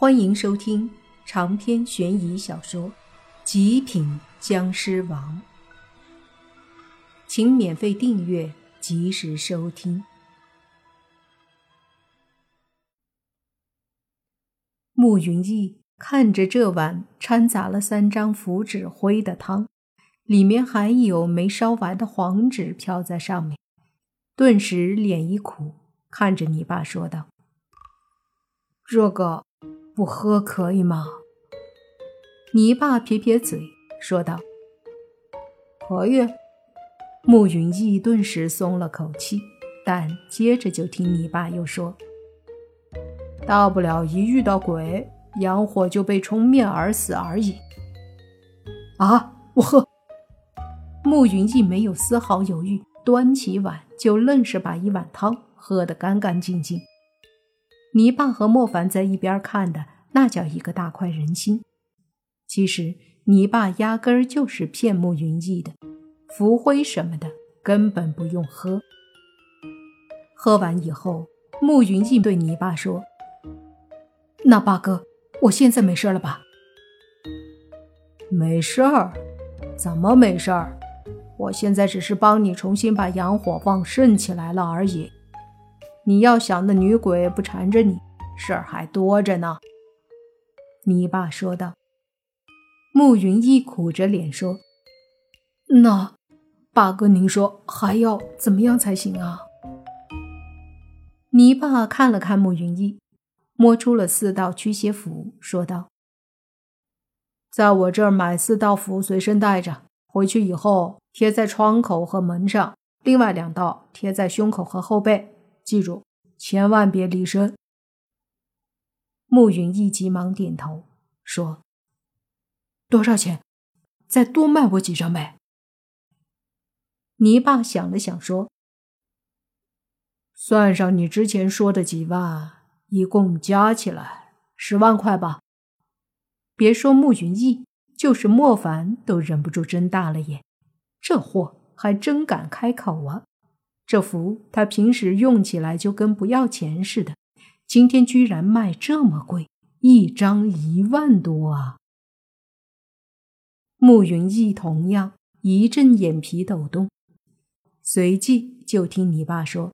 欢迎收听长篇悬疑小说《极品僵尸王》，请免费订阅，及时收听。慕云逸看着这碗掺杂了三张符纸灰的汤，里面还有没烧完的黄纸飘在上面，顿时脸一苦，看着你爸说道：“这个。”不喝可以吗？你爸撇撇嘴说道：“可以。”慕云逸顿时松了口气，但接着就听你爸又说：“大不了一遇到鬼，阳火就被冲灭而死而已。”啊！我喝。慕云逸没有丝毫犹豫，端起碗就愣是把一碗汤喝得干干净净。泥爸和莫凡在一边看的那叫一个大快人心。其实泥爸压根儿就是骗慕云逸的，浮灰什么的根本不用喝。喝完以后，慕云逸对泥爸说：“那八哥，我现在没事了吧？”“没事儿，怎么没事儿？我现在只是帮你重新把阳火旺盛起来了而已。”你要想那女鬼不缠着你，事儿还多着呢。”你爸说道。慕云逸苦着脸说：“那，八哥，您说还要怎么样才行啊？”你爸看了看慕云逸，摸出了四道驱邪符，说道：“在我这儿买四道符，随身带着，回去以后贴在窗口和门上，另外两道贴在胸口和后背。”记住，千万别离身。慕云逸急忙点头说：“多少钱？再多卖我几张呗。”泥爸想了想说：“算上你之前说的几万，一共加起来十万块吧。”别说慕云逸，就是莫凡都忍不住睁大了眼，这货还真敢开口啊！这符他平时用起来就跟不要钱似的，今天居然卖这么贵，一张一万多啊！慕云逸同样一阵眼皮抖动，随即就听你爸说：“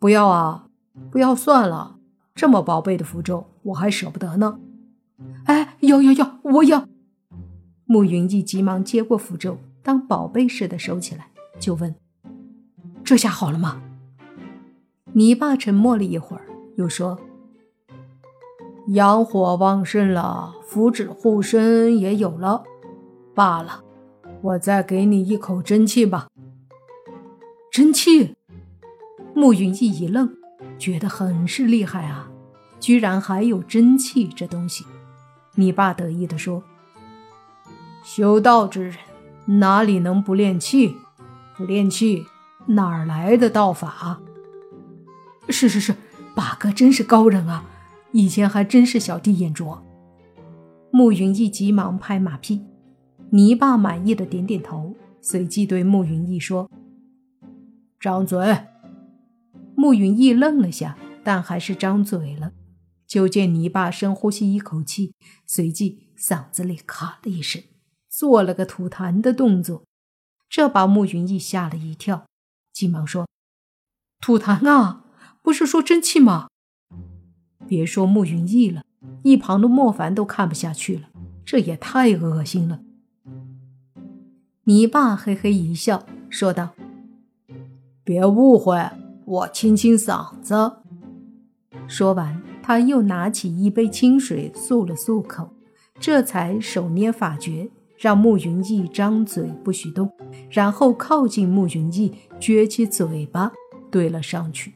不要啊，不要算了，这么宝贝的符咒我还舍不得呢。”哎，要要要，我要！慕云逸急忙接过符咒，当宝贝似的收起来，就问。这下好了吗？你爸沉默了一会儿，又说：“阳火旺盛了，符纸护身也有了，罢了。我再给你一口真气吧。”真气？慕云逸一愣，觉得很是厉害啊，居然还有真气这东西。你爸得意地说：“修道之人哪里能不练气？不练气。”哪儿来的道法？是是是，八哥真是高人啊！以前还真是小弟眼拙。慕云逸急忙拍马屁，泥巴满意的点点头，随即对慕云逸说：“张嘴。”慕云逸愣了下，但还是张嘴了。就见泥巴深呼吸一口气，随即嗓子里咔的一声，做了个吐痰的动作，这把慕云逸吓了一跳。急忙说：“吐痰啊，不是说真气吗？”别说慕云逸了，一旁的莫凡都看不下去了，这也太恶心了。你爸嘿嘿一笑，说道：“别误会，我清清嗓子。”说完，他又拿起一杯清水漱了漱口，这才手捏法诀。让慕云逸张嘴不许动，然后靠近慕云逸，撅起嘴巴对了上去。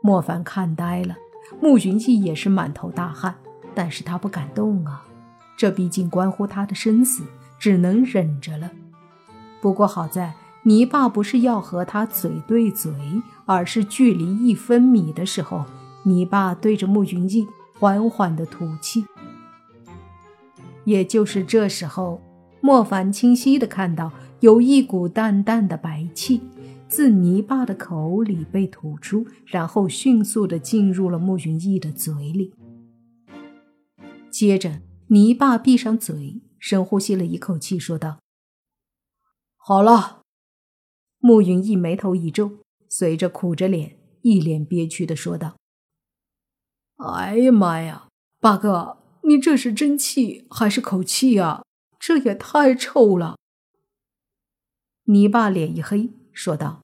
莫凡看呆了，慕云逸也是满头大汗，但是他不敢动啊，这毕竟关乎他的生死，只能忍着了。不过好在泥爸不是要和他嘴对嘴，而是距离一分米的时候，泥爸对着慕云逸缓缓地吐气。也就是这时候，莫凡清晰地看到有一股淡淡的白气自泥巴的口里被吐出，然后迅速地进入了慕云逸的嘴里。接着，泥巴闭上嘴，深呼吸了一口气，说道：“好了。”慕云逸眉头一皱，随着苦着脸，一脸憋屈的说道：“哎呀妈呀，八哥，你这是真气还是口气啊？这也太臭了！”泥巴脸一黑，说道：“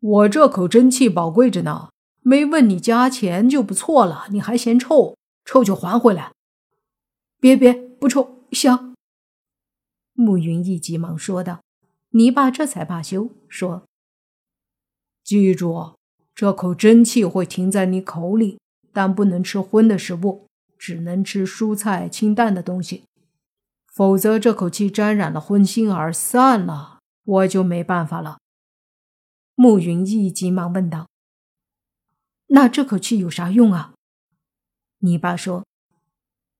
我这口真气宝贵着呢，没问你加钱就不错了，你还嫌臭？”臭就还回来，别别不臭香。慕云逸急忙说道。泥巴这才罢休，说：“记住，这口真气会停在你口里，但不能吃荤的食物，只能吃蔬菜清淡的东西，否则这口气沾染了荤腥而散了，我就没办法了。”慕云逸急忙问道：“那这口气有啥用啊？”你爸说：“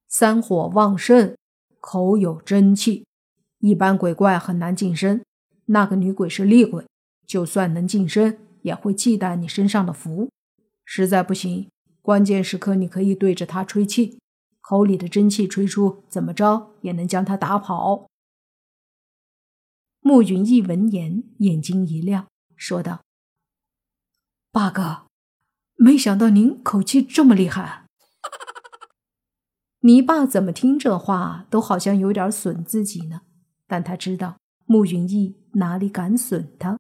三火旺盛，口有真气，一般鬼怪很难近身。那个女鬼是厉鬼，就算能近身，也会忌惮你身上的符。实在不行，关键时刻你可以对着他吹气，口里的真气吹出，怎么着也能将他打跑。”慕云逸闻言，眼睛一亮，说道：“八哥，没想到您口气这么厉害。”你爸怎么听这话都好像有点损自己呢，但他知道慕云逸哪里敢损他。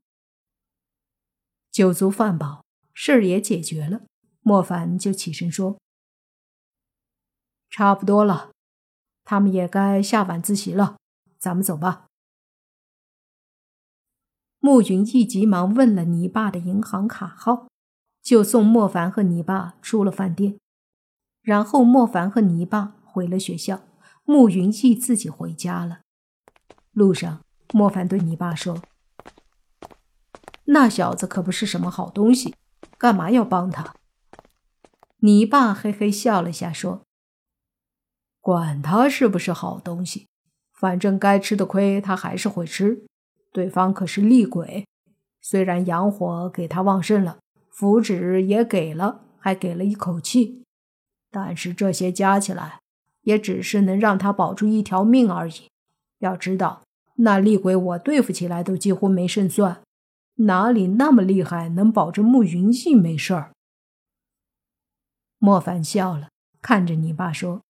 酒足饭饱，事儿也解决了，莫凡就起身说：“差不多了，他们也该下晚自习了，咱们走吧。”慕云逸急忙问了泥巴的银行卡号，就送莫凡和泥巴出了饭店。然后莫凡和泥巴回了学校，慕云逸自己回家了。路上，莫凡对泥巴说：“那小子可不是什么好东西，干嘛要帮他？”泥巴嘿嘿笑了下，说：“管他是不是好东西，反正该吃的亏他还是会吃。对方可是厉鬼，虽然阳火给他旺盛了，符纸也给了，还给了一口气。”但是这些加起来，也只是能让他保住一条命而已。要知道，那厉鬼我对付起来都几乎没胜算，哪里那么厉害，能保证慕云逸没事儿？莫凡笑了，看着你爸说：“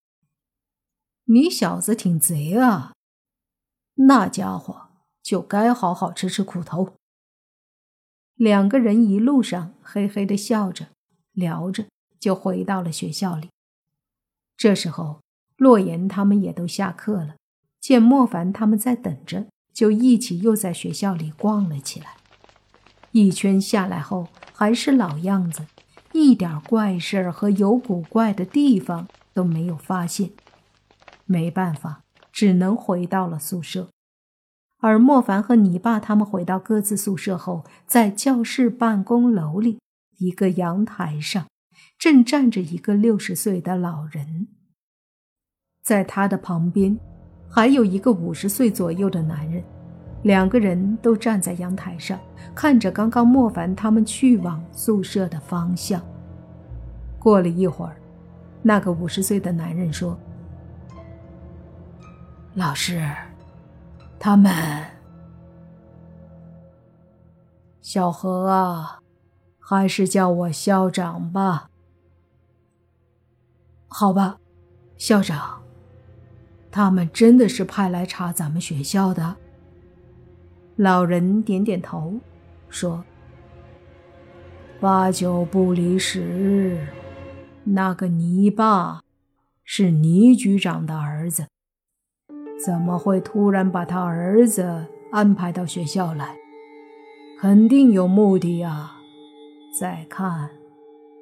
你小子挺贼啊，那家伙就该好好吃吃苦头。”两个人一路上嘿嘿的笑着，聊着，就回到了学校里。这时候，洛言他们也都下课了，见莫凡他们在等着，就一起又在学校里逛了起来。一圈下来后，还是老样子，一点怪事儿和有古怪的地方都没有发现。没办法，只能回到了宿舍。而莫凡和你爸他们回到各自宿舍后，在教室办公楼里一个阳台上。正站着一个六十岁的老人，在他的旁边还有一个五十岁左右的男人，两个人都站在阳台上，看着刚刚莫凡他们去往宿舍的方向。过了一会儿，那个五十岁的男人说：“老师，他们……小何啊，还是叫我校长吧。”好吧，校长，他们真的是派来查咱们学校的。老人点点头，说：“八九不离十，那个泥巴是倪局长的儿子，怎么会突然把他儿子安排到学校来？肯定有目的啊！再看。”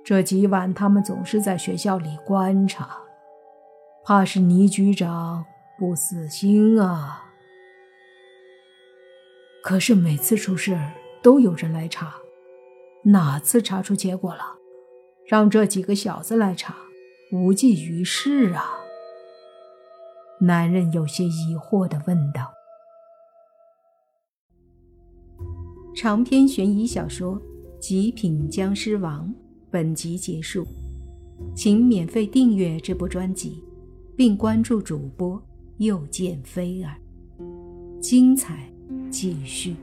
这几晚，他们总是在学校里观察，怕是倪局长不死心啊。可是每次出事儿都有人来查，哪次查出结果了，让这几个小子来查，无济于事啊。男人有些疑惑地问道：“长篇悬疑小说《极品僵尸王》。”本集结束。请免费订阅这部专辑，并关注主播又见菲儿。精彩继续。